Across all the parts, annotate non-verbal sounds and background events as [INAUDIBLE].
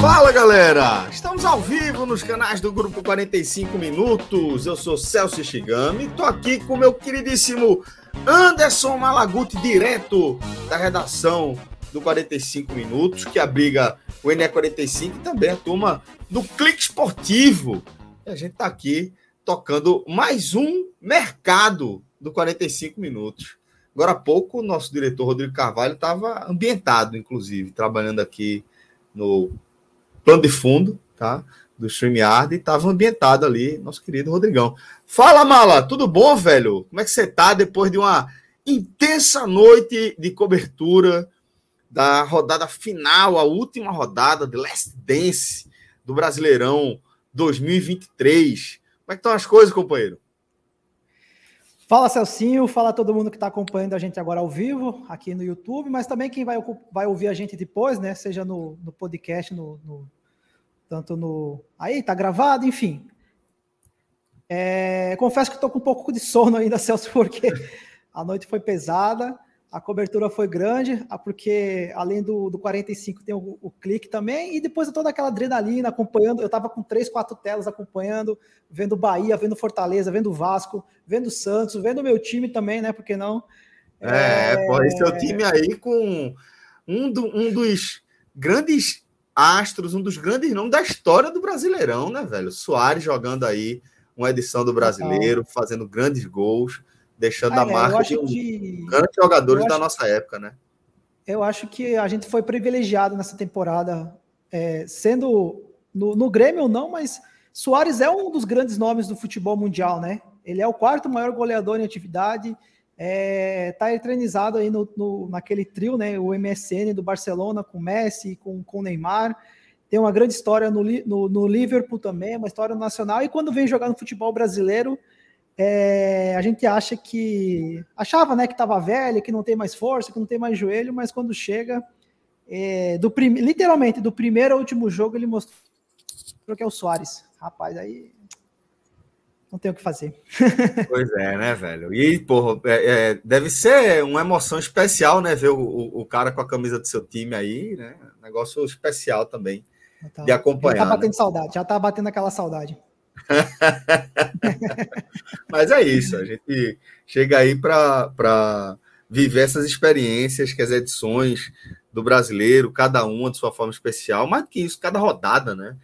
Fala galera! Estamos ao vivo nos canais do Grupo 45 Minutos. Eu sou Celso Shigami, tô aqui com meu queridíssimo Anderson Malaguti, direto da redação do 45 Minutos, que abriga o NE45 e também a turma do Clique Esportivo. E a gente tá aqui tocando mais um mercado do 45 Minutos. Agora há pouco, o nosso diretor Rodrigo Carvalho estava ambientado, inclusive, trabalhando aqui no plano de fundo, tá? Do StreamYard e estava ambientado ali, nosso querido Rodrigão. Fala, Mala, tudo bom, velho? Como é que você tá depois de uma intensa noite de cobertura da rodada final, a última rodada de Last Dance do Brasileirão 2023? Como é que estão as coisas, companheiro? Fala Celcinho, fala todo mundo que está acompanhando a gente agora ao vivo aqui no YouTube, mas também quem vai, vai ouvir a gente depois, né? Seja no, no podcast, no, no, tanto no. Aí, tá gravado, enfim. É, confesso que estou com um pouco de sono ainda, [LAUGHS] Celso, porque a noite foi pesada, a cobertura foi grande, porque além do, do 45 tem o, o clique também, e depois toda aquela adrenalina acompanhando. Eu estava com três, quatro telas acompanhando, vendo Bahia, vendo Fortaleza, vendo Vasco, vendo Santos, vendo o meu time também, né? Porque não? É, é... pô, esse é o time aí com um, do, um dos grandes astros, um dos grandes nomes da história do Brasileirão, né, velho? Soares jogando aí uma edição do Brasileiro, fazendo grandes gols, deixando ah, a marca de um que... grandes jogadores da nossa época, né? Eu acho que a gente foi privilegiado nessa temporada, é, sendo no, no Grêmio ou não, mas Soares é um dos grandes nomes do futebol mundial, né? Ele é o quarto maior goleador em atividade, é, tá eternizado aí no, no, naquele trio, né? O MSN do Barcelona com Messi, com, com Neymar. Tem uma grande história no, no, no, Liverpool também, uma história nacional. E quando vem jogar no futebol brasileiro, é, a gente acha que. Achava né, que estava velho, que não tem mais força, que não tem mais joelho, mas quando chega, é, do prim, literalmente, do primeiro ao último jogo, ele mostrou que é o Soares. Rapaz, aí não tem o que fazer. [LAUGHS] Pois é, né, velho? E, porra, é, é, deve ser uma emoção especial, né? Ver o, o, o, cara com a camisa do seu time aí, né? Negócio especial também tá, de acompanhar. Já tá batendo né? saudade, já tá batendo aquela saudade. [LAUGHS] Mas é isso, a gente chega aí para viver essas experiências, que as edições do brasileiro, cada uma de sua forma especial, mais que isso, cada rodada, né?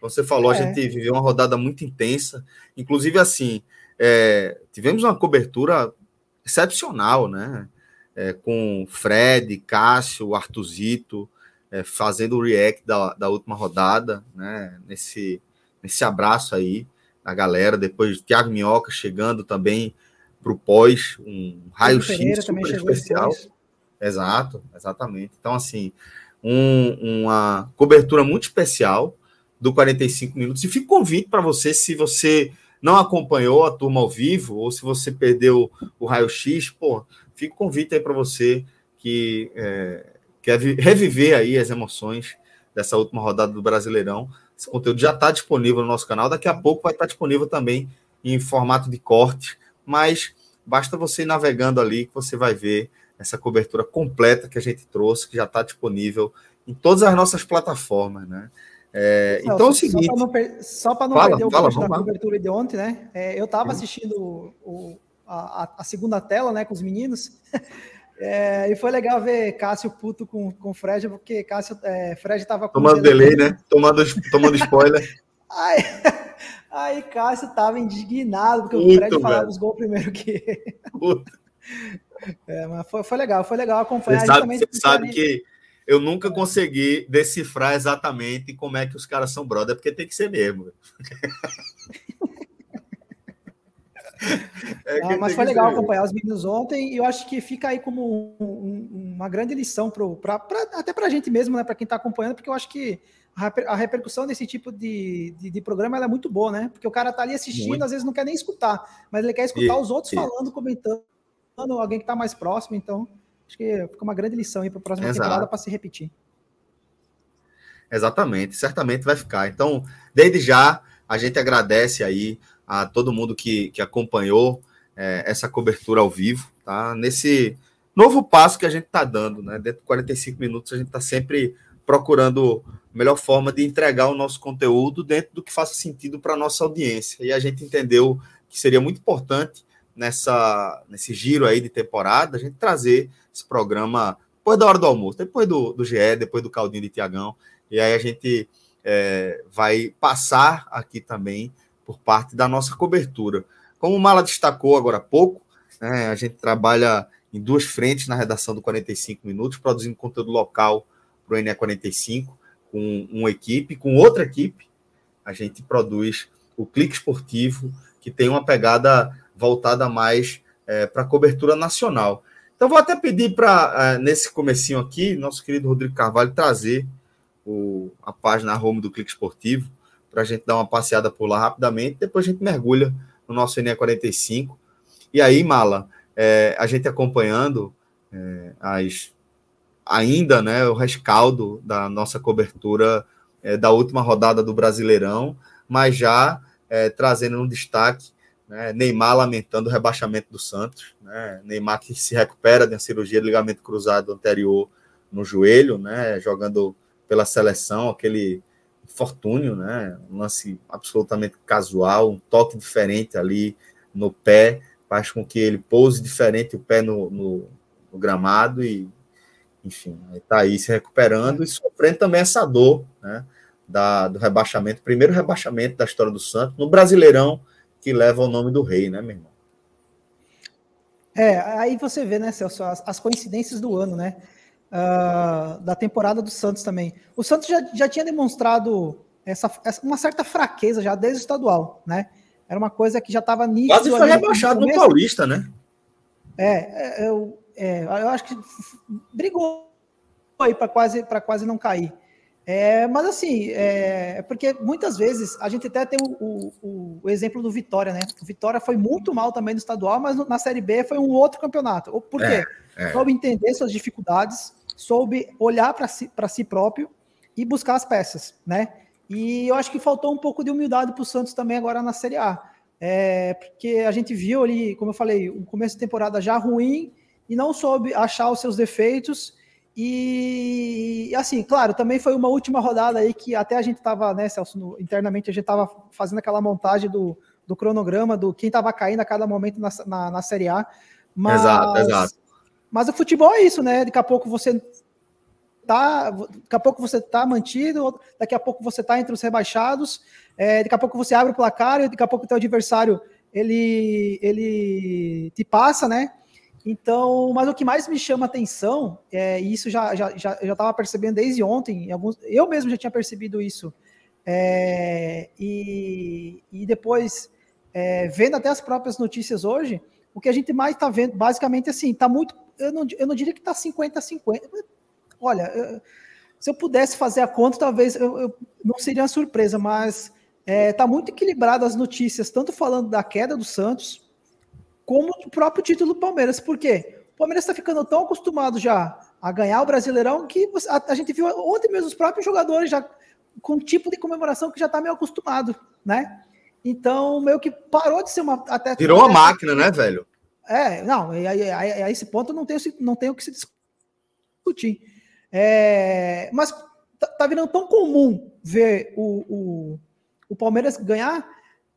Você falou, é. a gente viveu uma rodada muito intensa, inclusive assim, é, tivemos uma cobertura excepcional, né? É, com Fred, Cássio, Artuzito, é, fazendo o react da, da última rodada, né? Nesse, nesse abraço aí a galera. Depois Thiago Minhoca chegando também para o pós, um raio-x super especial. Exato, exatamente. Então, assim, um, uma cobertura muito especial do 45 minutos. E fica convite para você, se você não acompanhou a turma ao vivo, ou se você perdeu o raio-x, pô, fica convite aí para você que é, quer reviver aí as emoções dessa última rodada do Brasileirão. Esse conteúdo já está disponível no nosso canal, daqui a pouco vai estar tá disponível também em formato de corte, mas basta você ir navegando ali que você vai ver essa cobertura completa que a gente trouxe, que já está disponível em todas as nossas plataformas, né? É, então é o seguinte. Só para não, per não fala, perder o da cobertura de ontem, né? É, eu estava assistindo o, o, a, a, segunda tela, né, com os meninos. [LAUGHS] É, e foi legal ver Cássio puto com, com o Fred, porque Cássio, é, Fred estava Tomando delay, né? Tomando, tomando spoiler. [LAUGHS] aí, aí Cássio estava indignado, porque o Fred falava os gols primeiro que. [LAUGHS] É, mas foi, foi legal, foi legal acompanhar. Você sabe, você sabe que eu nunca consegui decifrar exatamente como é que os caras são brother, porque tem que ser mesmo. [LAUGHS] É ah, mas foi legal acompanhar os meninos ontem e eu acho que fica aí como um, um, uma grande lição pro, pra, pra, até para a gente mesmo, né, para quem está acompanhando, porque eu acho que a repercussão desse tipo de, de, de programa é muito boa, né? Porque o cara tá ali assistindo, muito. às vezes não quer nem escutar, mas ele quer escutar e, os outros e... falando, comentando, alguém que está mais próximo, então acho que fica uma grande lição aí para a próxima Exato. temporada para se repetir. Exatamente, certamente vai ficar. Então, desde já, a gente agradece aí a todo mundo que, que acompanhou é, essa cobertura ao vivo, tá? Nesse novo passo que a gente está dando, né? Dentro de 45 minutos, a gente está sempre procurando a melhor forma de entregar o nosso conteúdo dentro do que faça sentido para a nossa audiência. E a gente entendeu que seria muito importante nessa, nesse giro aí de temporada a gente trazer esse programa depois da hora do almoço, depois do, do GE, depois do Caldinho de Tiagão. E aí a gente é, vai passar aqui também por parte da nossa cobertura. Como o Mala destacou agora há pouco, né, a gente trabalha em duas frentes na redação do 45 Minutos, produzindo conteúdo local para o NE45, com uma equipe, com outra equipe. A gente produz o Clique Esportivo, que tem uma pegada voltada mais é, para a cobertura nacional. Então, vou até pedir para, é, nesse comecinho aqui, nosso querido Rodrigo Carvalho trazer o, a página home do Clique Esportivo, para a gente dar uma passeada por lá rapidamente, depois a gente mergulha no nosso NE45. E aí, Mala, é, a gente acompanhando é, as ainda né, o rescaldo da nossa cobertura é, da última rodada do Brasileirão, mas já é, trazendo um destaque né, Neymar lamentando o rebaixamento do Santos, né, Neymar que se recupera de uma cirurgia de ligamento cruzado anterior no joelho, né, jogando pela seleção, aquele infortúnio, né? Um lance absolutamente casual, um toque diferente ali no pé, faz com que ele pouse diferente o pé no, no, no gramado e, enfim, está aí se recuperando e sofrendo também essa dor, né? Da, do rebaixamento, primeiro rebaixamento da história do Santos, no Brasileirão, que leva o nome do rei, né, meu irmão? É, aí você vê, né, Celso, as, as coincidências do ano, né? Uh, da temporada do Santos também. O Santos já, já tinha demonstrado essa, essa, uma certa fraqueza já desde o estadual, né? Era uma coisa que já estava nítido. Quase foi rebaixado no, no Paulista, né? É, é, eu, é, eu acho que brigou aí para quase, quase não cair. É, mas assim, é, porque muitas vezes a gente até tem o, o, o, exemplo do Vitória, né? O Vitória foi muito mal também no estadual, mas na Série B foi um outro campeonato. Por quê? É, é. Soube entender suas dificuldades, soube olhar para si, si próprio e buscar as peças, né? E eu acho que faltou um pouco de humildade para o Santos também agora na Série A. É, porque a gente viu ali, como eu falei, o começo de temporada já ruim e não soube achar os seus defeitos. E assim, claro, também foi uma última rodada aí que até a gente estava, né, Celso, no, internamente a gente estava fazendo aquela montagem do, do cronograma do quem estava caindo a cada momento na, na, na Série A. Mas, exato, exato. Mas o futebol é isso, né? Daqui a pouco você tá, daqui a pouco você tá mantido, daqui a pouco você tá entre os rebaixados, é, daqui a pouco você abre o placar, e daqui a pouco o teu adversário ele ele te passa, né? Então, mas o que mais me chama atenção, é, e isso já já já estava percebendo desde ontem, alguns, eu mesmo já tinha percebido isso, é, e, e depois é, vendo até as próprias notícias hoje, o que a gente mais está vendo, basicamente assim, está muito eu não, eu não diria que está 50-50. Olha, eu, se eu pudesse fazer a conta, talvez eu, eu não seria uma surpresa, mas está é, tá muito equilibrado as notícias, tanto falando da queda do Santos, como do próprio título do Palmeiras. Por quê? O Palmeiras está ficando tão acostumado já a ganhar o Brasileirão que a, a, gente viu ontem mesmo os próprios jogadores já com um tipo de comemoração que já está meio acostumado, né? Então, meio que parou de ser uma. Até, Virou uma máquina, né, velho? É, não, a, a, a esse ponto não tem, não tem o que se discutir. É, mas tá, tá, virando tão comum ver o, o, o, Palmeiras ganhar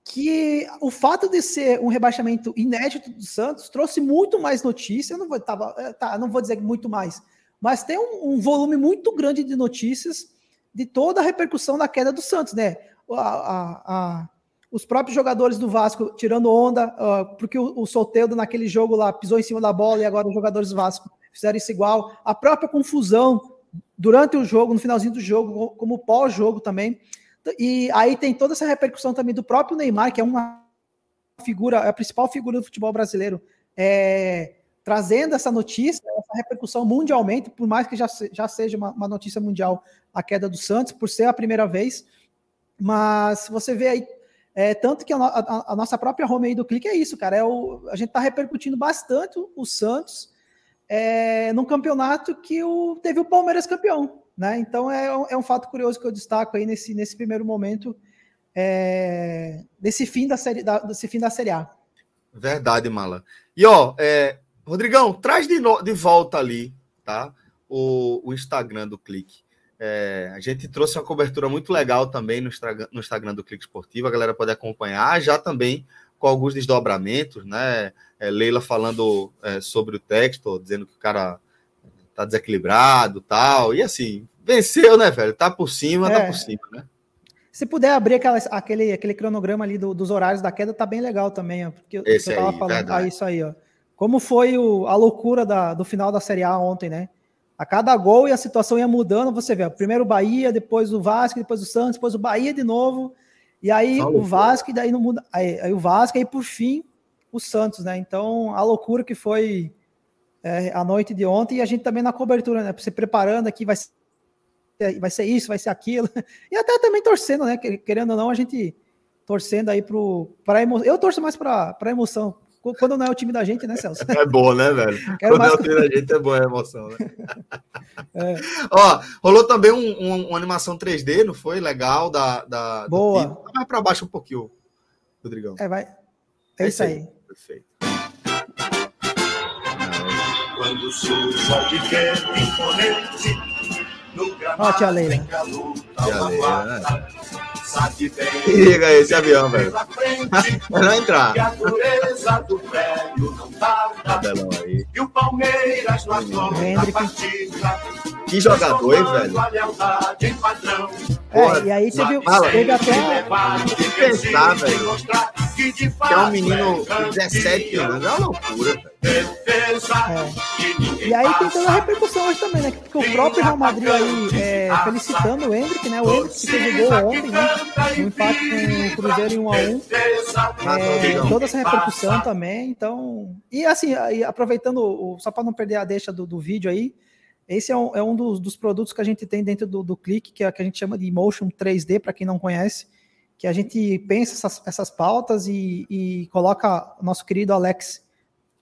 que o fato de ser um rebaixamento inédito do Santos trouxe muito mais notícias. Eu não vou, tava, é, tá, não vou dizer muito mais, mas tem um, um, volume muito grande de notícias de toda a repercussão da queda do Santos, né? A, a, os próprios jogadores do Vasco tirando onda, uh, porque o, o Solteudo naquele jogo lá pisou em cima da bola e agora os jogadores do Vasco fizeram isso igual. A própria confusão durante o jogo, no finalzinho do jogo, como pós-jogo também. E aí tem toda essa repercussão também do próprio Neymar, que é uma figura, é a principal figura do futebol brasileiro, é, trazendo essa notícia, essa repercussão mundialmente, por mais que já, já seja uma, uma notícia mundial a queda do Santos, por ser a primeira vez. Mas você vê aí é, tanto que a, a, a, nossa própria home aí do clique é isso, cara. É o, a gente está repercutindo bastante o Santos é, num campeonato que o, teve o Palmeiras campeão. Né? Então é, é um fato curioso que eu destaco aí nesse, nesse primeiro momento, é, desse, fim da série, da, desse fim da Série A. Verdade, Mala. E ó, é, Rodrigão, traz de, no, de volta ali, tá? O, o Instagram do Clique. É, a gente trouxe uma cobertura muito legal também no Instagram, no Instagram do Clique Esportivo, a galera pode acompanhar, já também com alguns desdobramentos, né? É, Leila falando é, sobre o texto, dizendo que o cara tá desequilibrado tal, e assim, venceu, né, velho? Tá por cima, tá é. por cima, né? Se puder abrir aquela, aquele, aquele cronograma ali do, dos horários da queda, tá bem legal também, ó, porque Esse eu tava aí, falando, ah, isso aí, ó. Como foi o, a loucura da, do final da Série A ontem, né? A cada gol e a situação ia mudando, você vê, primeiro o Bahia, depois o Vasco, depois o Santos, depois o Bahia de novo, e aí o Vasco, e daí não muda, aí, aí, o Vasco, e aí por fim o Santos, né? Então, a loucura que foi é, a noite de ontem, e a gente também na cobertura, né? Se preparando aqui, vai ser, vai ser isso, vai ser aquilo, [LAUGHS] e até também torcendo, né? Querendo ou não, a gente torcendo aí para emoção. Eu torço mais para emoção, quando não é o time da gente, né, Celso? É bom, né, velho? [LAUGHS] Quero Quando é o time da gente é boa a emoção, né? [LAUGHS] É. Ó, rolou também um, um, uma animação 3D, não foi? Legal, da. da boa. Vai para baixo um pouquinho, Rodrigão. É, vai. É, é isso aí. aí. Perfeito. Quando surge imponente, no gramado Ó, tia Leila. Tia Leila, né? Liga esse avião, velho. Vai [LAUGHS] não entrar. a dureza do prédio não tarda. aí. E o Palmeiras no partida. Que jogador, hein, velho? É, e aí teve, teve até. Pensar, velho. Que é um menino de 17 anos. É uma loucura, velho. É. E aí tem toda a repercussão hoje também, né? Porque o próprio Real Madrid aí é, felicitando o Hendrick, né? O Hendrick que jogou ontem, né? Um empate com o Cruzeiro em 1 a 1 é, Toda essa repercussão também. Então. E assim, aproveitando, só para não perder a deixa do, do vídeo aí, esse é um, é um dos, dos, produtos que a gente tem dentro do, do Clique, que é que a gente chama de Motion 3D, para quem não conhece, que a gente pensa essas, essas pautas e, e coloca nosso querido Alex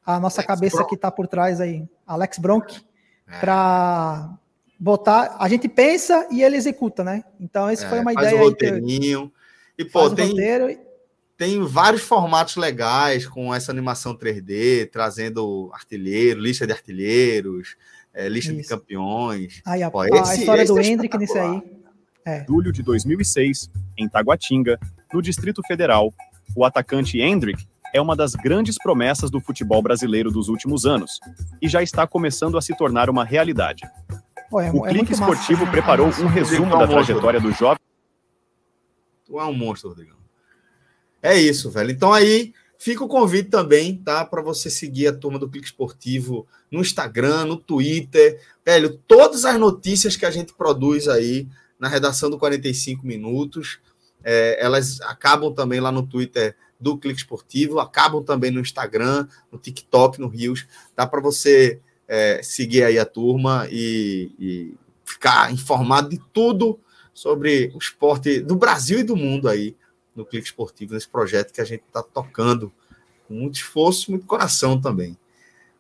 a nossa Alex cabeça Bronk. que está por trás aí, Alex Bronk, é. para botar. A gente pensa e ele executa, né? Então, essa é, foi uma faz ideia. O roteirinho. E, pô, tem, tem vários formatos legais com essa animação 3D, trazendo artilheiro, lista de artilheiros, é, lista Isso. de campeões. Aí, a, pô, esse, a história do é Hendrick nisso aí. É. Julho de 2006, em Taguatinga, no Distrito Federal, o atacante Hendrick é uma das grandes promessas do futebol brasileiro dos últimos anos e já está começando a se tornar uma realidade. Pô, é, o é Clique Esportivo massa, preparou um resumo da trajetória do jovem. Tu é um monstro, Rodrigão. É isso, velho. Então aí fica o convite também, tá? Para você seguir a turma do Clique Esportivo no Instagram, no Twitter. Velho, todas as notícias que a gente produz aí na redação do 45 Minutos, é, elas acabam também lá no Twitter do Clique Esportivo, acabam também no Instagram, no TikTok, no Rios. Dá para você é, seguir aí a turma e, e, ficar informado de tudo sobre o esporte do Brasil e do mundo aí no Clique Esportivo, nesse projeto que a gente está tocando com muito esforço, muito coração também.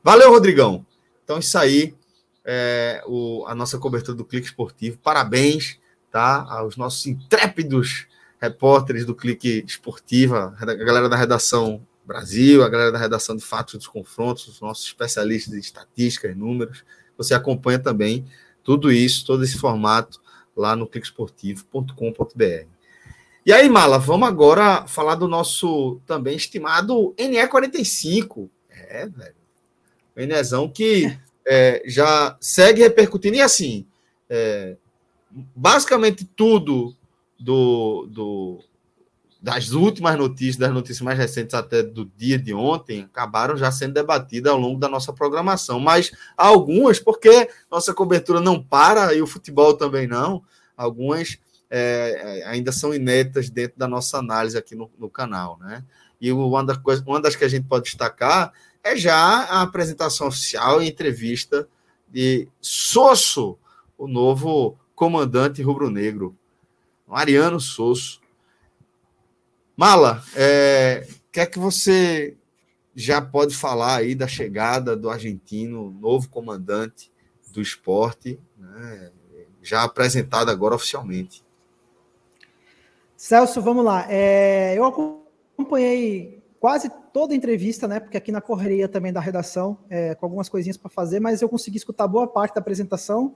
Valeu, Rodrigão. Então, isso aí é o, a nossa cobertura do Clique Esportivo. Parabéns tá, aos nossos intrépidos repórteres do Clique Esportiva, a galera da redação Brasil, a galera da redação de fatos dos confrontos, os nossos especialistas em estatística e números. Você acompanha também tudo isso, todo esse formato lá no cliquesportivo.com.br. E aí, Mala, vamos agora falar do nosso também estimado NE45. É, velho. O Enezão que é, já segue repercutindo. E assim, é, basicamente tudo do, do das últimas notícias, das notícias mais recentes até do dia de ontem, acabaram já sendo debatidas ao longo da nossa programação. Mas algumas, porque nossa cobertura não para e o futebol também não, algumas é, ainda são inéditas dentro da nossa análise aqui no, no canal, né? E uma das, coisas, uma das que a gente pode destacar é já a apresentação oficial e entrevista de Sosso, o novo comandante rubro-negro, Mariano Sosso. Mala, é, que é que você já pode falar aí da chegada do argentino, novo comandante do esporte, né, já apresentado agora oficialmente? Celso, vamos lá. É, eu acompanhei quase toda a entrevista, né? Porque aqui na correria também da redação, é, com algumas coisinhas para fazer, mas eu consegui escutar boa parte da apresentação.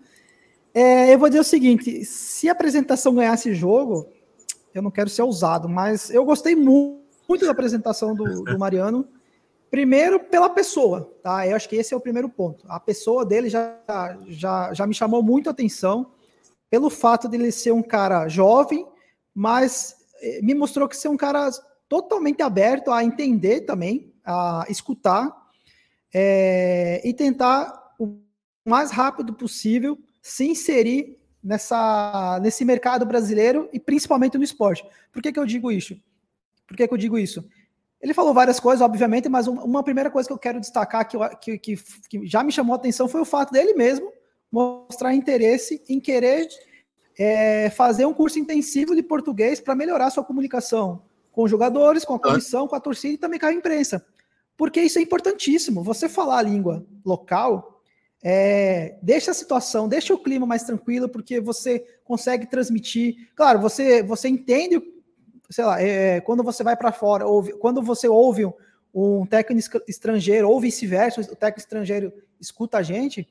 É, eu vou dizer o seguinte: se a apresentação ganhasse jogo, eu não quero ser ousado, mas eu gostei muito, muito da apresentação do, do, Mariano. Primeiro, pela pessoa, tá? Eu acho que esse é o primeiro ponto. A pessoa dele já, já, já me chamou muito a atenção pelo fato de ele ser um cara jovem, mas eh, me mostrou que ser um cara totalmente aberto a entender também, a escutar é, e tentar o mais rápido possível se inserir nessa, nesse mercado brasileiro e principalmente no esporte. Por que, que eu digo isso? Por que, que eu digo isso? Ele falou várias coisas, obviamente, mas uma primeira coisa que eu quero destacar que, que, que, que já me chamou a atenção foi o fato dele mesmo mostrar interesse em querer é, fazer um curso intensivo de português para melhorar sua comunicação com os jogadores, com a comissão, com a torcida e também com a imprensa. Porque isso é importantíssimo. Você falar a língua local é, deixa a situação, deixa o clima mais tranquilo, porque você consegue transmitir. Claro, você, você entende, sei lá, é, quando você vai para fora, ouve, quando você ouve um, técnico estrangeiro, ou vice-versa, o técnico estrangeiro escuta a gente,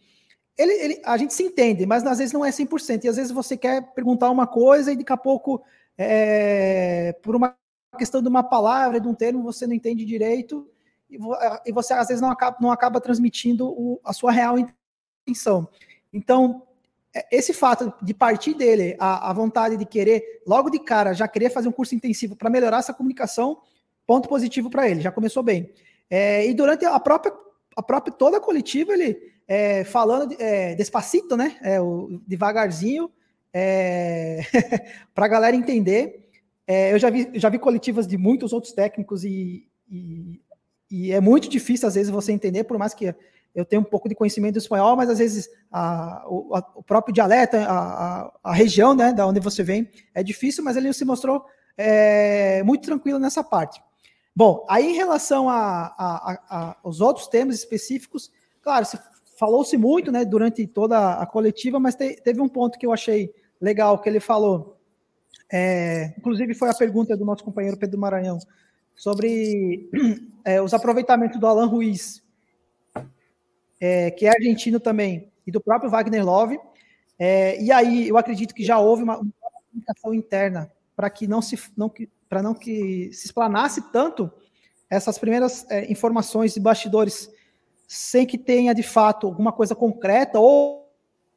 ele, ele, a gente se entende, mas às vezes não é 100%. E às vezes você quer perguntar uma coisa e daqui a pouco, é, por uma questão de uma palavra, de um termo, você não entende direito e, e você às vezes não acaba, não acaba transmitindo o, a sua real intenção. Então, é, esse fato de partir dele, a, a vontade de querer, logo de cara, já querer fazer um curso intensivo para melhorar essa comunicação, ponto positivo para ele, já começou bem. É, e durante a própria, a própria toda a coletiva, ele é, falando é, despacito, né? É, o, devagarzinho, é, [LAUGHS] para a galera entender. É, eu já vi, já vi coletivas de muitos outros técnicos e, e, e, é muito difícil, às vezes, você entender, por mais que eu tenha um pouco de conhecimento do espanhol, mas às vezes a, o, a, o, próprio dialeto, a, a, região né, da onde você vem, é difícil, mas ele se mostrou é, muito tranquilo nessa parte. Bom, aí em relação aos outros temas específicos, claro, se falou-se muito, né, durante toda a coletiva, mas te, teve um ponto que eu achei legal que ele falou. É, inclusive foi a pergunta do nosso companheiro Pedro Maranhão sobre [CLEARS THROAT] é, os aproveitamentos do Alan Ruiz, é, que é argentino também, e do próprio Wagner Love. É, e aí eu acredito que já houve uma, uma comunicação interna para que não se não para não que se explanasse tanto essas primeiras é, informações de bastidores sem que tenha de fato alguma coisa concreta ou,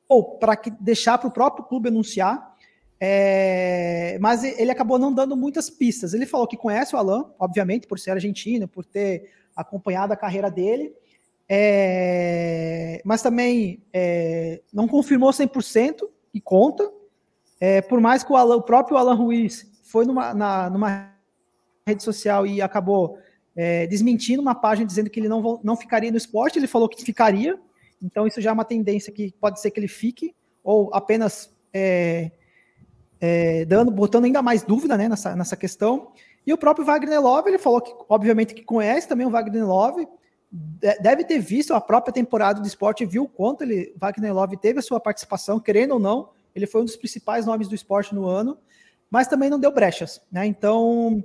ou para deixar para o próprio clube anunciar. É, mas ele acabou não dando muitas pistas. Ele falou que conhece o Alan, obviamente, por ser argentino, por ter acompanhado a carreira dele, é, mas também é, não confirmou 100% e conta. É, por mais que o, Alan, o, próprio Alan Ruiz foi numa, na, numa rede social e acabou é, desmentindo uma página dizendo que ele não, não ficaria no esporte, ele falou que ficaria, então isso já é uma tendência que pode ser que ele fique, ou apenas é, é, dando, botando ainda mais dúvida né, nessa, nessa questão. E o próprio Wagner Love, ele falou que, obviamente, que conhece também o Wagner Love, deve ter visto a própria temporada do esporte viu o quanto ele, Wagner Love teve a sua participação, querendo ou não, ele foi um dos principais nomes do esporte no ano, mas também não deu brechas, né? Então,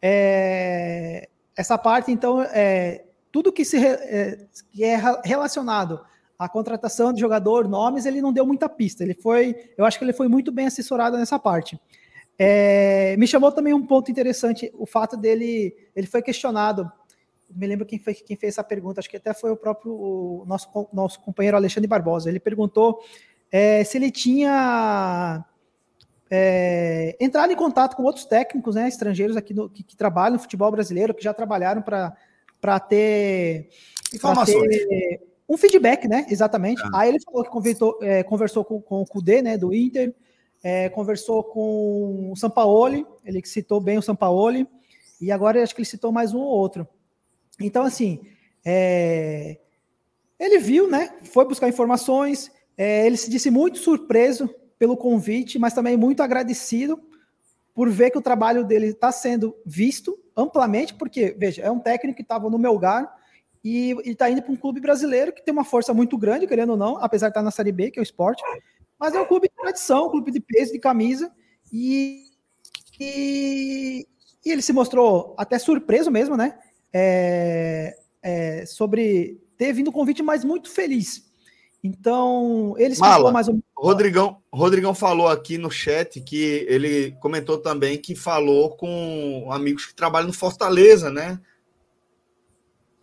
é, essa parte, então, é, tudo que, se, é, que é relacionado à contratação de jogador, nomes, ele não deu muita pista. Ele foi, eu acho que ele foi muito bem assessorado nessa parte. É, me chamou também um ponto interessante o fato dele, ele foi questionado. Me lembro quem, foi, quem fez essa pergunta, acho que até foi o próprio o nosso, nosso companheiro Alexandre Barbosa. Ele perguntou é, se ele tinha é, entraram em contato com outros técnicos, né, estrangeiros aqui no, que, que, trabalham no futebol brasileiro, que já trabalharam para ter. Ter um feedback, né? Exatamente. Ah. Aí ele falou que conversou, é, conversou com, com o Kudê, né, do Inter, é, conversou com o Sampaoli, ele citou bem o Sampaoli, e agora acho que ele citou mais um ou outro. Então, assim, é, ele viu, né? Foi buscar informações, é, ele se disse muito surpreso pelo convite, mas também muito agradecido por ver que o trabalho dele está sendo visto amplamente, porque, veja, é um técnico que estava no meu lugar e está indo para um clube brasileiro que tem uma força muito grande, querendo ou não, apesar de estar na Série B, que é o esporte, mas é um clube de tradição, um clube de peso, de camisa, e, e, e ele se mostrou até surpreso mesmo, né? É, é, sobre ter vindo o convite, mas muito feliz. Então, ele falou mais um. Rodrigão, Rodrigão falou aqui no chat que ele comentou também que falou com amigos que trabalham no Fortaleza, né?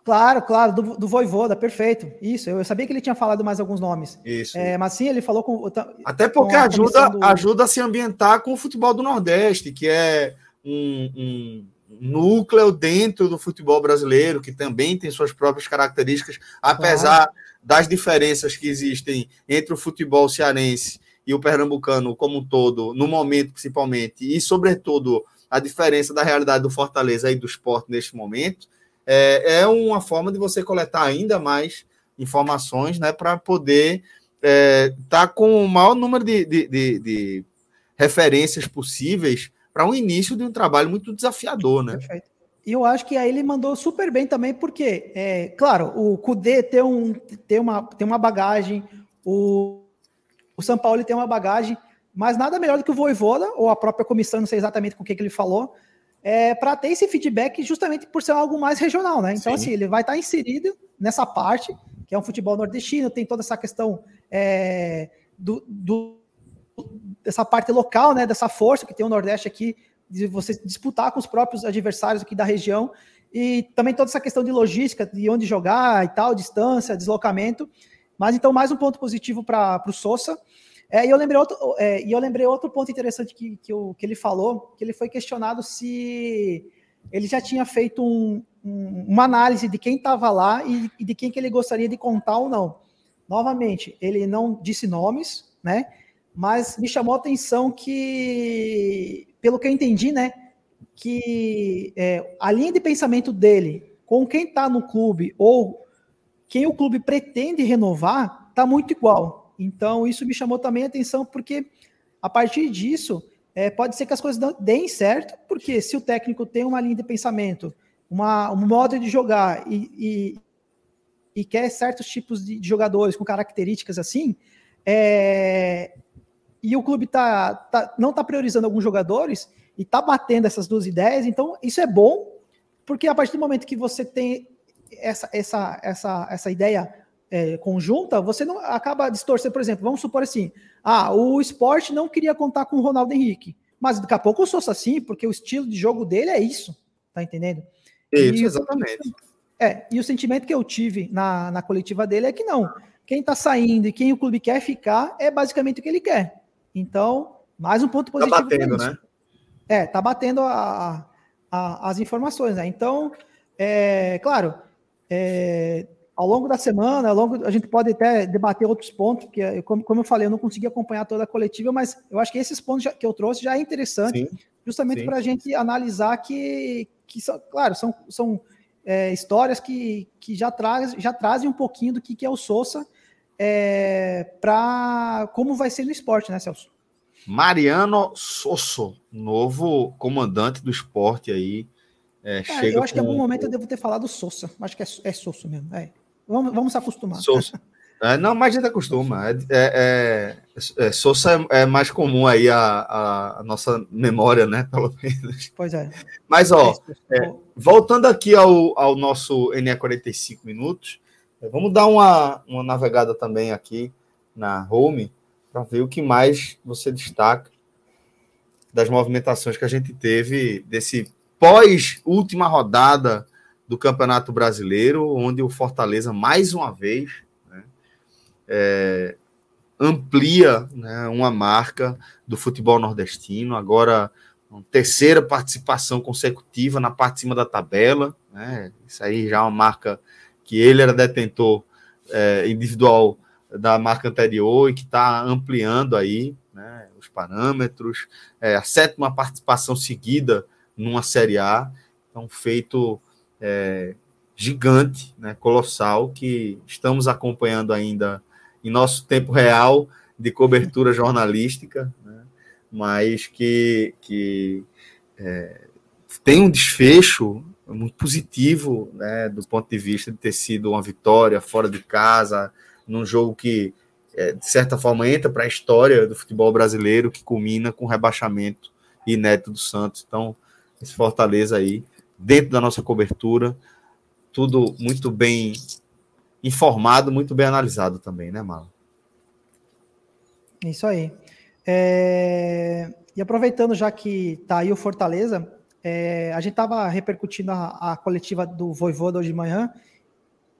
Claro, claro, do, do Voivoda, perfeito. Isso, eu, sabia que ele tinha falado mais alguns nomes. Isso. É, mas sim, ele falou com. Até porque com ajuda, do... ajuda a se ambientar com o futebol do Nordeste, que é um, um núcleo dentro do futebol brasileiro, que também tem suas próprias características, apesar das diferenças que existem entre o futebol cearense e o pernambucano como um todo, no momento principalmente, e sobretudo a diferença da realidade do Fortaleza e do esporte neste momento, é, é uma forma de você coletar ainda mais informações né, para poder estar é, tá com o maior número de, de, de, de referências possíveis para um início de um trabalho muito desafiador, né? Perfeito. E eu acho que aí ele mandou super bem também, porque, é, claro, o Kudê tem, um, tem, uma, tem uma bagagem, o, o São Paulo tem uma bagagem, mas nada melhor do que o Voivoda, ou a própria comissão, não sei exatamente com o que, que ele falou, é, para ter esse feedback justamente por ser algo mais regional, né? Então, Sim. assim, ele vai estar tá inserido nessa parte, que é um futebol nordestino, tem toda essa questão é, do, do dessa parte local, né, dessa força que tem o Nordeste aqui, de você disputar com os próprios adversários aqui da região, e também toda essa questão de logística, de onde jogar e tal, distância, deslocamento. Mas então, mais um ponto positivo para o Sousa. É, e eu lembrei outro, é, e eu lembrei outro ponto interessante que, que, eu, que ele falou, que ele foi questionado se ele já tinha feito um, um, uma análise de quem estava lá e, e, de quem que ele gostaria de contar ou não. Novamente, ele não disse nomes, né? Mas me chamou a atenção que, pelo que eu entendi, né, que é, a linha de pensamento dele com quem está no clube ou quem o clube pretende renovar está muito igual. Então, isso me chamou também a atenção, porque a partir disso, é, pode ser que as coisas deem certo, porque se o técnico tem uma linha de pensamento, uma, um modo de jogar e, e, e quer certos tipos de, de jogadores com características assim, é, e o clube tá, tá não está priorizando alguns jogadores e está batendo essas duas ideias, então isso é bom, porque a partir do momento que você tem essa, essa, essa, essa ideia é, conjunta, você não acaba distorcendo, por exemplo, vamos supor assim, ah, o esporte não queria contar com o Ronaldo Henrique, mas daqui a pouco eu sou assim, porque o estilo de jogo dele é isso, tá entendendo? Isso, e, exatamente. É, e o sentimento que eu tive na, na coletiva dele é que não, quem tá saindo e quem o clube quer ficar é basicamente o que ele quer. Então, mais um ponto tá positivo. Tá batendo, né? É, tá batendo a, a, as informações, né? Então, é, claro, é, ao longo da semana, ao longo, a gente pode até debater outros pontos, porque, como, como eu falei, eu não consegui acompanhar toda a coletiva, mas eu acho que esses pontos já, que eu trouxe já é interessante, sim, justamente para a gente analisar que, que são, claro, são, são é, histórias que, que já, traz, já trazem um pouquinho do que, que é o Sousa é, para como vai ser no esporte, né, Celso? Mariano Sosso, novo comandante do esporte aí. É, é, eu acho com... que em algum momento eu devo ter falado Sousa. Acho que é, é Sosso mesmo. É. Vamos, vamos se acostumar. Sousa. É, não, mas a gente acostuma. É, é, é, Sousa é, mais comum aí a, a, nossa memória, né? Pelo [LAUGHS] menos. Pois é. Mas, ó, voltando aqui ao, ao nosso NE 45 minutos, Vamos dar uma, uma navegada também aqui na home para ver o que mais você destaca das movimentações que a gente teve desse pós-última rodada do Campeonato Brasileiro, onde o Fortaleza, mais uma vez, né, é, amplia né, uma marca do futebol nordestino, agora terceira participação consecutiva na parte de cima da tabela, né, isso aí já é uma marca que ele era detentor é, individual da marca anterior e que está ampliando aí né, os parâmetros, é, a sétima participação seguida numa Série A, então feito é, gigante, né, colossal, que estamos acompanhando ainda em nosso tempo real de cobertura jornalística, né, mas que, que é, tem um desfecho muito positivo né, do ponto de vista de ter sido uma vitória fora de casa, num jogo que, é, de certa forma, entra para a história do futebol brasileiro, que culmina com o rebaixamento inédito do Santos. Então, esse Fortaleza aí, dentro da nossa cobertura, tudo muito bem informado, muito bem analisado também, né, Marlon? Isso aí. É... E aproveitando já que tá aí o Fortaleza, é... a gente estava repercutindo a, a, coletiva do Voivoda hoje de manhã,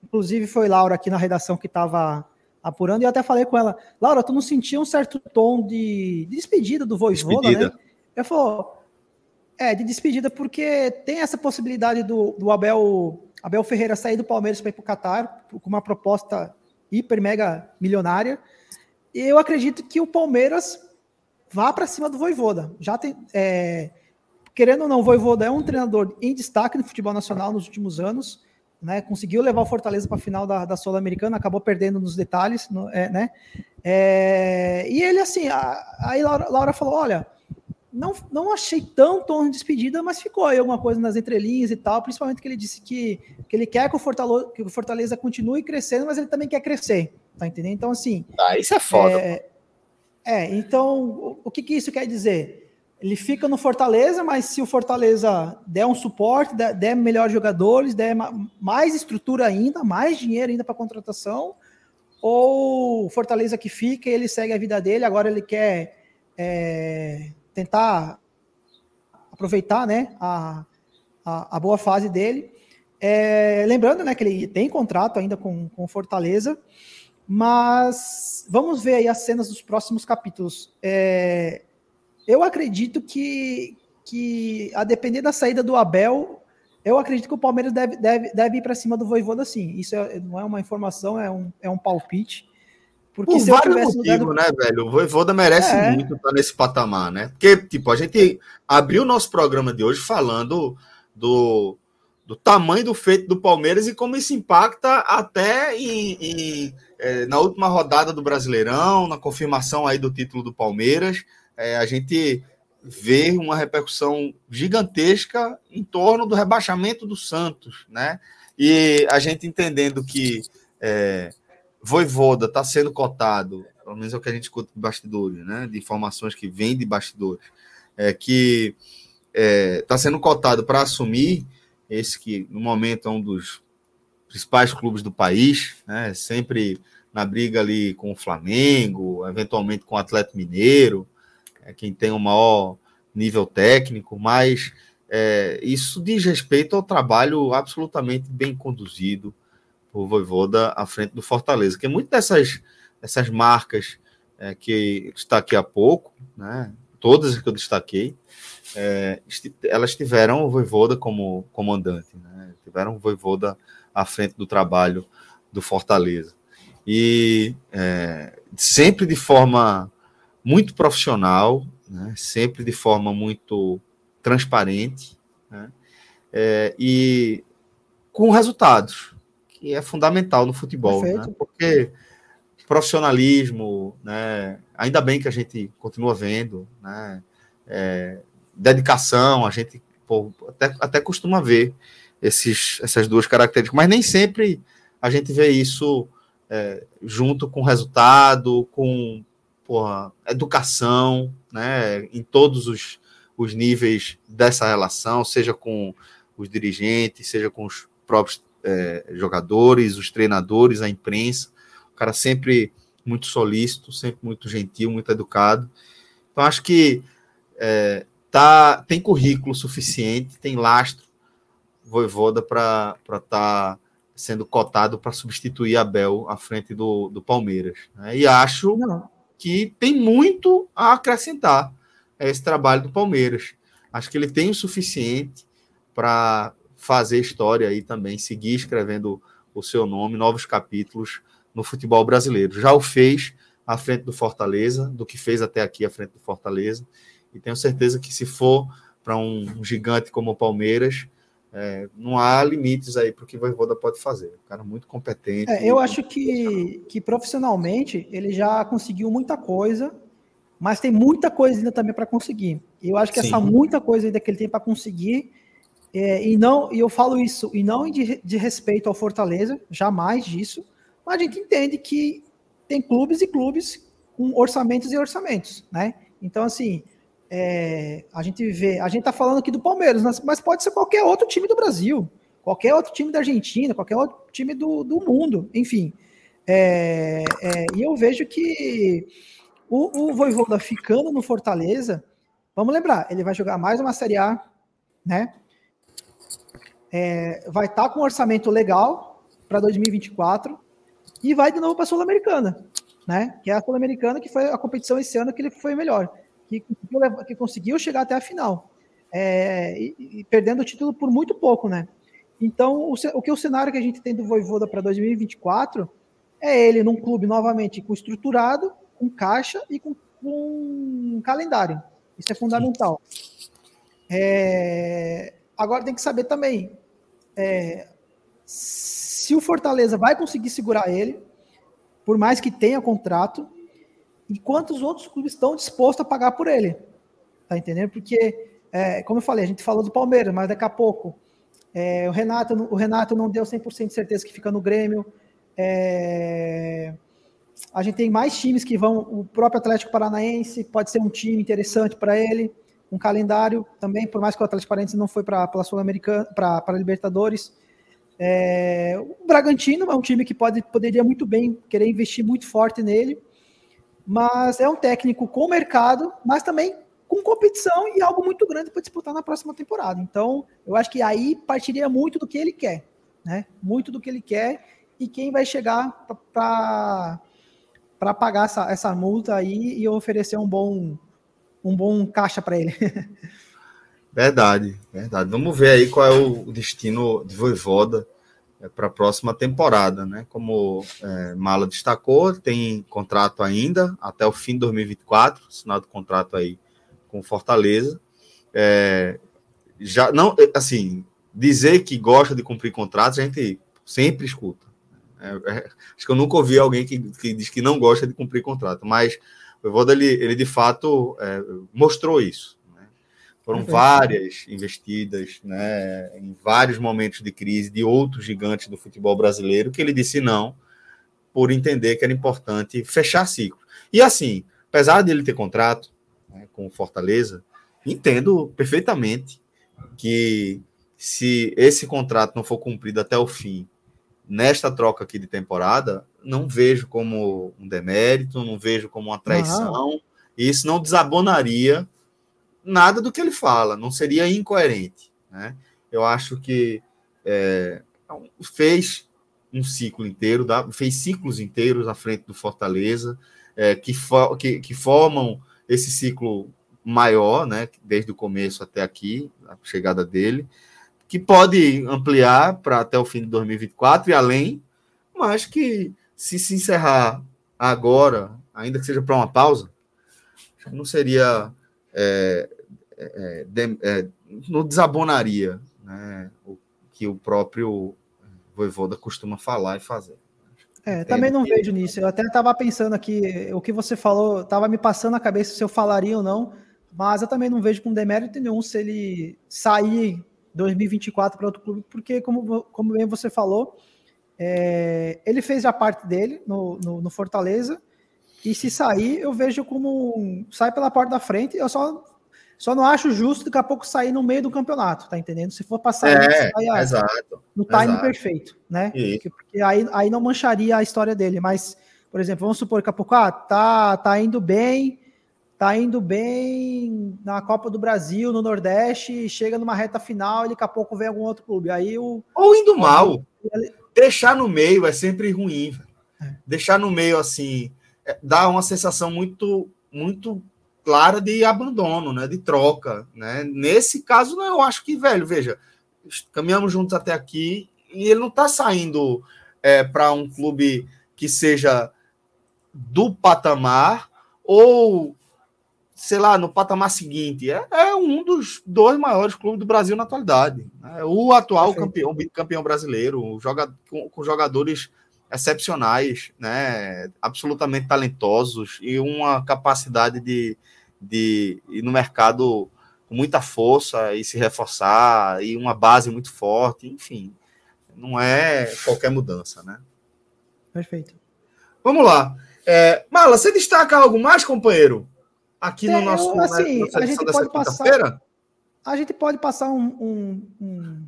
inclusive foi Laura aqui na redação que estava apurando, e eu até falei com ela, Laura, tu não sentia um certo tom de, de despedida do Voivoda, despedida. né? Eu falou, é, de despedida, porque tem essa possibilidade do, do Abel, Abel Ferreira sair do Palmeiras para ir para o Qatar, com uma proposta hiper mega milionária, e eu acredito que o Palmeiras vá para cima do Voivoda. Já tem, é, querendo ou não, o Voivoda é um treinador em destaque no futebol nacional nos últimos anos, né? Conseguiu levar o Fortaleza para a final da, da Sul-Americana, acabou perdendo nos detalhes, no, é, né? É, e ele assim, a, aí Laura, Laura falou, olha, não, não achei tão tom de despedida, mas ficou aí alguma coisa nas entrelinhas e tal, principalmente que ele disse que, que ele quer que o, Fortaleza, que o Fortaleza continue crescendo, mas ele também quer crescer, tá entendendo? Então, assim... Ah, isso é foda. É, é então, o, o que, que isso quer dizer? Ele fica no Fortaleza, mas se o Fortaleza der um suporte, der, der melhores jogadores, der mais estrutura ainda, mais dinheiro ainda para contratação, ou o Fortaleza que fica ele segue a vida dele, agora ele quer é, tentar aproveitar né, a, a, a boa fase dele. É, lembrando né, que ele tem contrato ainda com, com Fortaleza, mas vamos ver aí as cenas dos próximos capítulos. É, eu acredito que, que, a depender da saída do Abel, eu acredito que o Palmeiras deve, deve, deve ir para cima do Voivoda sim. Isso é, não é uma informação, é um, é um palpite. Porque Por se vários eu motivos, do... né, velho? O Voivoda merece é. muito estar nesse patamar, né? Porque, tipo, a gente abriu o nosso programa de hoje falando do, do tamanho do feito do Palmeiras e como isso impacta até em, em, é, na última rodada do Brasileirão, na confirmação aí do título do Palmeiras é, a gente vê uma repercussão gigantesca em torno do rebaixamento do Santos, né? E a gente entendendo que é, Voivoda está sendo cotado, pelo menos é o que a gente escuta de bastidores, né? De informações que vêm de bastidores, é que está é, sendo cotado para assumir esse que no momento é um dos principais clubes do país, né? Sempre na briga ali com o Flamengo, eventualmente com o Atlético Mineiro, é quem tem o maior nível técnico, mas é, isso diz respeito ao trabalho absolutamente bem conduzido por Voivoda à frente do Fortaleza, que muitas dessas, dessas marcas é, que destaquei há pouco, né, todas que eu destaquei, é, elas tiveram o Voivoda como comandante, né, tiveram o Voivoda à frente do trabalho do Fortaleza. E é, sempre de forma muito profissional, né? sempre de forma muito transparente, né? é, e com resultados, que é fundamental no futebol, né? porque profissionalismo, né? ainda bem que a gente continua vendo, né? É, dedicação, a gente pô, até, até costuma ver esses, essas duas características, mas nem sempre a gente vê isso é, junto com resultado, com porra, educação, né, em todos os, os níveis dessa relação, seja com os dirigentes, seja com os próprios é, jogadores, os treinadores, a imprensa. O cara sempre muito solícito, sempre muito gentil, muito educado. Então, acho que é, tá, tem currículo suficiente, tem lastro voivoda para estar tá sendo cotado para substituir Abel à frente do, do Palmeiras. Né? E acho Não. Que tem muito a acrescentar a esse trabalho do Palmeiras. Acho que ele tem o suficiente para fazer história aí também, seguir escrevendo o seu nome, novos capítulos no futebol brasileiro. Já o fez à frente do Fortaleza, do que fez até aqui à frente do Fortaleza, e tenho certeza que se for para um gigante como o Palmeiras, é, não há limites aí para o que o Voivoda pode fazer. Um cara muito competente. É, eu acho que, que profissionalmente ele já conseguiu muita coisa, mas tem muita coisa ainda também para conseguir. Eu acho que Sim. essa muita coisa ainda que ele tem para conseguir, é, e não, e eu falo isso, e não de, de respeito ao Fortaleza, jamais disso, mas a gente entende que tem clubes e clubes com orçamentos e orçamentos, né? Então, assim, é, a gente vê, a gente tá falando aqui do Palmeiras, mas pode ser qualquer outro time do Brasil, qualquer outro time da Argentina, qualquer outro time do, do mundo, enfim. É, é, e eu vejo que o, o Voivoda ficando no Fortaleza, vamos lembrar, ele vai jogar mais uma Série A, né? É, vai estar tá com um orçamento legal para 2024 e vai de novo para a Sul-Americana, né? Que é a Sul-Americana que foi a competição esse ano que ele foi melhor que conseguiu, que conseguiu chegar até a final, é, e, e, perdendo o título por muito pouco, né? Então, o, o que o cenário que a gente tem do Voivoda para 2024 é ele num clube novamente com estruturado, com caixa e com, com calendário. Isso é fundamental. É, agora tem que saber também é, se o Fortaleza vai conseguir segurar ele, por mais que tenha contrato, e quantos outros clubes estão dispostos a pagar por ele. Tá entendendo? Porque, é, como eu falei, a gente falou do Palmeiras, mas daqui a pouco é, o, Renato, o Renato não deu 100% de certeza que fica no Grêmio. É, a gente tem mais times que vão. O próprio Atlético Paranaense pode ser um time interessante para ele. Um calendário também, por mais que o Atlético Paranaense não foi para a Sul-Americana, para Libertadores. É, o Bragantino é um time que pode, poderia muito bem querer investir muito forte nele mas é um técnico com mercado, mas também com competição e algo muito grande para disputar na próxima temporada. Então, eu acho que aí partiria muito do que ele quer, né? Muito do que ele quer e quem vai chegar para pagar essa, essa multa aí e oferecer um bom um bom caixa para ele. [LAUGHS] Verdade, verdade. Vamos ver aí qual é o destino de Voivoda para a próxima temporada, né? Como é, Mala destacou, tem contrato ainda até o fim de 2024, assinado contrato aí com Fortaleza. É, já não, assim, dizer que gosta de cumprir contratos, a gente sempre escuta. É, é, acho que eu nunca ouvi alguém que, que diz que não gosta de cumprir contrato, mas o Evaldo, ele, ele de fato é, mostrou isso. Foram várias investidas né, em vários momentos de crise de outros gigantes do futebol brasileiro que ele disse não, por entender que era importante fechar ciclo. E assim, apesar de ele ter contrato né, com o Fortaleza, entendo perfeitamente que se esse contrato não for cumprido até o fim, nesta troca aqui de temporada, não vejo como um demérito, não vejo como uma traição, e isso não desabonaria nada do que ele fala, não seria incoerente. Né? Eu acho que é, fez um ciclo inteiro, fez ciclos inteiros à frente do Fortaleza, é, que, for, que, que, formam esse ciclo maior, né, desde o começo até aqui, a chegada dele, que pode ampliar para até o fim de 2024 e além, mas que se se encerrar agora, ainda que seja para uma pausa, não seria é, é, de, é, não desabonaria né, o que o próprio Voivoda costuma falar e fazer. É, também não vejo nisso. Eu até estava pensando aqui, o que você falou, estava me passando na cabeça se eu falaria ou não, mas eu também não vejo com demérito nenhum se ele sair 2024 para outro clube, porque, como, como bem você falou, é, ele fez a parte dele no, no, no Fortaleza, e se sair, eu vejo como um, sai pela porta da frente. Eu só só não acho justo daqui a pouco sair no meio do campeonato, tá entendendo? Se for passar é, aí, exato, no time exato. perfeito, né? Porque, porque, aí, aí não mancharia a história dele. Mas, por exemplo, vamos supor que a pouco, ah, tá, tá indo bem, tá indo bem na Copa do Brasil, no Nordeste, chega numa reta final e daqui a pouco vem algum outro clube. Aí o. Ou indo mal. deixar no meio é sempre ruim. É. Deixar no meio assim dá uma sensação muito muito clara de abandono, né? De troca, né? Nesse caso, não, eu acho que velho, veja, caminhamos juntos até aqui e ele não está saindo é, para um clube que seja do patamar ou sei lá, no patamar seguinte. É, é, um dos dois maiores clubes do Brasil na atualidade. Né? O atual campeão, campeão brasileiro, joga, com, com, jogadores excepcionais, né? absolutamente talentosos e uma capacidade de, de ir no mercado com muita força e se reforçar, e uma base muito forte, enfim. Não é qualquer mudança, né? Perfeito. Vamos lá. É, Mala, você destaca algo mais, companheiro? aqui no é, nosso né, assim, a gente pode passar a gente pode passar um, um, um,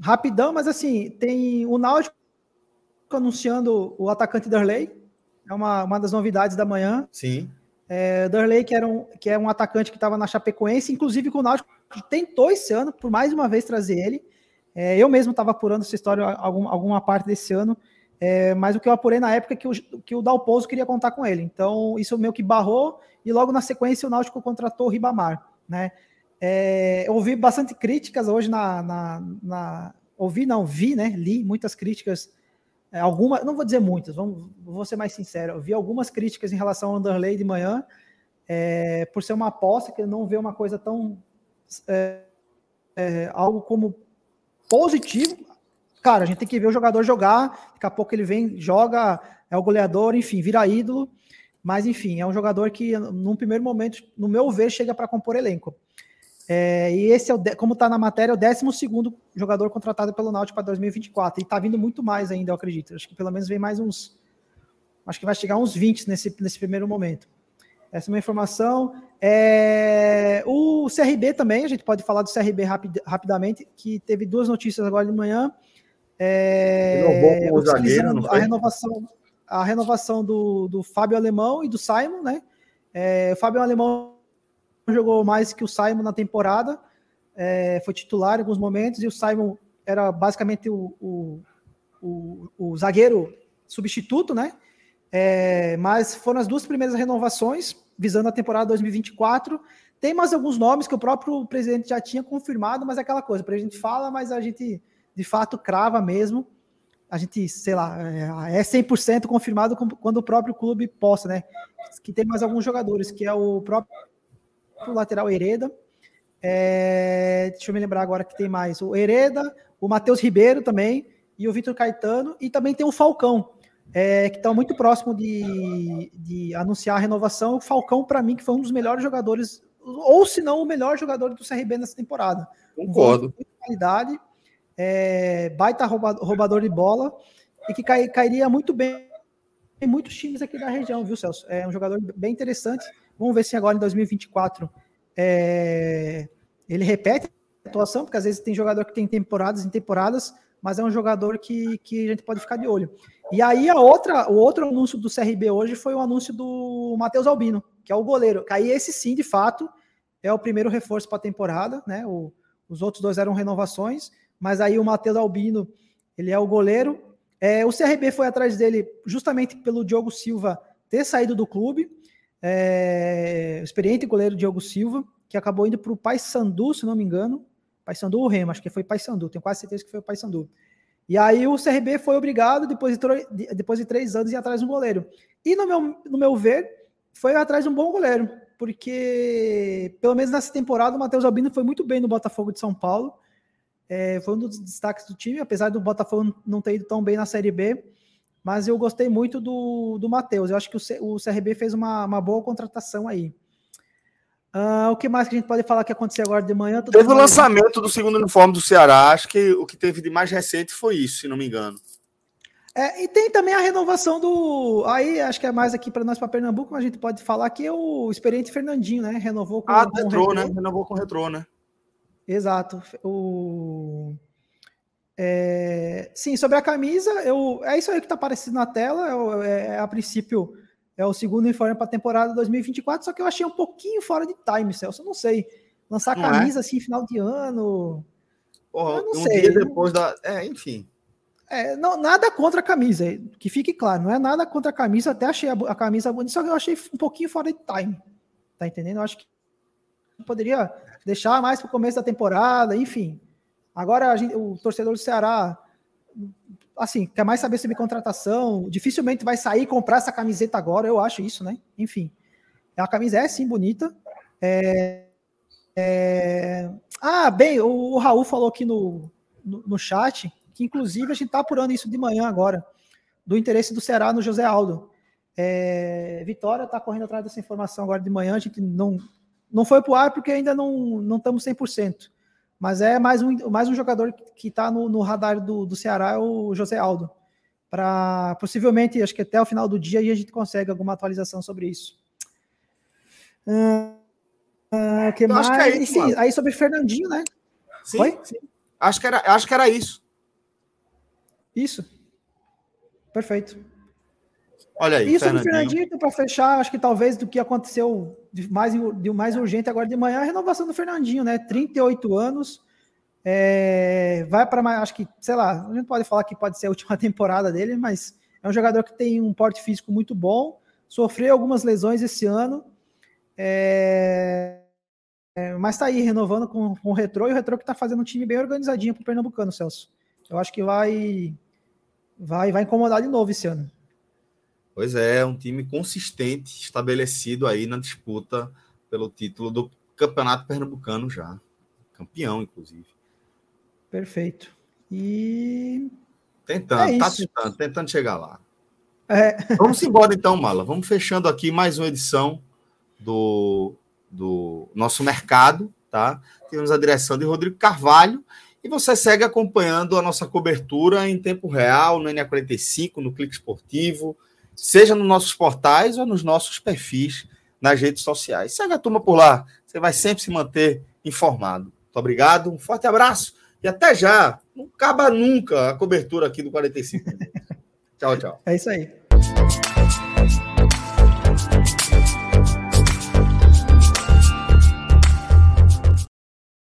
rapidão, mas assim tem o Náutico anunciando o atacante Darley, é uma, uma das novidades da manhã. Sim. É, Darley que era um que é um atacante que estava na Chapecoense, inclusive com o Náutico tentou esse ano por mais uma vez trazer ele. É, eu mesmo estava apurando essa história algum, alguma parte desse ano. É, mas o que eu apurei na época é que o, que o Dalpozo queria contar com ele. Então, isso meio que barrou, e logo na sequência o Náutico contratou o Ribamar. Né? É, eu ouvi bastante críticas hoje na, na, na, Ouvi, não, vi, né? Li muitas críticas. É, algumas, não vou dizer muitas, vamos, vou ser mais sincero. Eu vi algumas críticas em relação ao Underlay de manhã, é, por ser uma aposta que não vê uma coisa tão. É, é, algo como positivo, cara, a gente tem que ver o jogador jogar, daqui a pouco ele vem, joga, é o goleador, enfim, vira ídolo. Mas, enfim, é um jogador que, num primeiro momento, no meu ver, chega para compor elenco. É, e esse é o, como está na matéria, é o 12 jogador contratado pelo Náutico para 2024. E está vindo muito mais ainda, eu acredito. Acho que pelo menos vem mais uns. Acho que vai chegar uns 20 nesse, nesse primeiro momento. Essa é uma informação. É, o CRB também, a gente pode falar do CRB rapid, rapidamente, que teve duas notícias agora de manhã. É, o zagueiro, a renovação, a renovação do, do Fábio Alemão e do Simon, né? É, o Fábio Alemão jogou mais que o Simon na temporada, é, foi titular em alguns momentos, e o Simon era basicamente o, o, o, o zagueiro substituto, né? É, mas foram as duas primeiras renovações, visando a temporada 2024. Tem mais alguns nomes que o próprio presidente já tinha confirmado, mas é aquela coisa, a gente fala, mas a gente de fato crava mesmo. A gente, sei lá, é 100% confirmado quando o próprio clube possa, né? Que tem mais alguns jogadores, que é o próprio lateral Hereda. É, deixa eu me lembrar agora que tem mais. O Hereda, o Matheus Ribeiro também, e o Vitor Caetano, e também tem o Falcão, é, que está muito próximo de, de anunciar a renovação. O Falcão, para mim, que foi um dos melhores jogadores, ou se não o melhor jogador do CRB nessa temporada. Concordo. Com qualidade, é, baita roubador de bola e que cai, cairia muito bem em muitos times aqui da região, viu, Celso? É um jogador bem interessante. Vamos ver se agora em 2024 é, ele repete a atuação, porque às vezes tem jogador que tem temporadas em temporadas, mas é um jogador que, que a gente pode ficar de olho. E aí a outra, o outro anúncio do CRB hoje foi o anúncio do Matheus Albino, que é o goleiro. Aí esse sim, de fato, é o primeiro reforço para a temporada, né? O, os outros dois eram renovações, mas aí o Matheus Albino, ele é o goleiro. É, o CRB foi atrás dele justamente pelo Diogo Silva ter saído do clube. É, experiente goleiro Diogo Silva, que acabou indo para o Paysandu, se não me engano. Paysandu ou Remo, acho que foi Paysandu, tenho quase certeza que foi o Paysandu. E aí o CRB foi obrigado, depois de, depois de três anos, ir atrás de um goleiro. E no meu, no meu ver, foi atrás de um bom goleiro, porque pelo menos nessa temporada o Matheus Albino foi muito bem no Botafogo de São Paulo. É, foi um dos destaques do time, apesar do Botafogo não ter ido tão bem na Série B. Mas eu gostei muito do, do Matheus. Eu acho que o, C, o CRB fez uma, uma boa contratação aí. Uh, o que mais que a gente pode falar que aconteceu agora de manhã? Teve o lançamento do segundo uniforme do Ceará. Acho que o que teve de mais recente foi isso, se não me engano. É, e tem também a renovação do. Aí acho que é mais aqui para nós, para Pernambuco, mas a gente pode falar que é o experiente Fernandinho, né? Renovou com, ah, com retrô, o retrô, né? Renovou com o retrô, né? Exato. O... É... Sim, sobre a camisa, eu... é isso aí que está aparecendo na tela. Eu, é, é, a princípio, é o segundo uniforme para a temporada 2024, só que eu achei um pouquinho fora de time, Celso. Eu não sei. Lançar camisa é? assim, final de ano. Porra, um sei. dia depois da. É, enfim. É, não, nada contra a camisa, que fique claro, não é nada contra a camisa, até achei a, a camisa bonita, só que eu achei um pouquinho fora de time. Tá entendendo? Eu acho que poderia deixar mais para o começo da temporada, enfim. Agora gente, o torcedor do Ceará, assim, quer mais saber sobre contratação, dificilmente vai sair e comprar essa camiseta agora, eu acho isso, né? Enfim, a camisa é sim bonita. É, é... Ah, bem, o, o Raul falou aqui no, no, no chat que inclusive a gente está apurando isso de manhã agora, do interesse do Ceará no José Aldo. É, Vitória está correndo atrás dessa informação agora de manhã, a gente não, não foi para o ar porque ainda não, não estamos 100%, mas é mais um, mais um jogador que está no, no, radar do, do Ceará, é o José Aldo. Para possivelmente, acho que até o final do dia, a gente consegue alguma atualização sobre isso. Uh, uh, que mais? Que é isso, Sim, aí sobre Fernandinho, né? Sim, Sim. Acho, que era, acho que era isso. Isso. Perfeito. Olha aí, Isso Fernandinho. do Fernandinho, para fechar, acho que talvez do que aconteceu de mais, de mais urgente agora de manhã, a renovação do Fernandinho, né? 38 anos, é, vai para mais, acho que, sei lá, a gente pode falar que pode ser a última [LAUGHS] temporada dele, mas é um jogador que tem um porte físico muito bom, sofreu algumas lesões esse ano, é, é, mas está aí renovando com, com o Retrô, e o Retrô que está fazendo um time bem organizadinho para o Pernambucano, Celso. Eu acho que vai vai, vai incomodar de novo esse ano. Pois é, um time consistente, estabelecido aí na disputa pelo título do Campeonato Pernambucano já. Campeão, inclusive. Perfeito. E. Tentando, é tá tentando, tentando chegar lá. É. Vamos embora então, Mala. Vamos fechando aqui mais uma edição do, do nosso mercado, tá? Temos a direção de Rodrigo Carvalho e você segue acompanhando a nossa cobertura em tempo real, no NA45, no Clique Esportivo, seja nos nossos portais ou nos nossos perfis nas redes sociais. Segue a turma por lá, você vai sempre se manter informado. Muito obrigado, um forte abraço e até já. Não acaba nunca a cobertura aqui do 45 Tchau, tchau. É isso aí.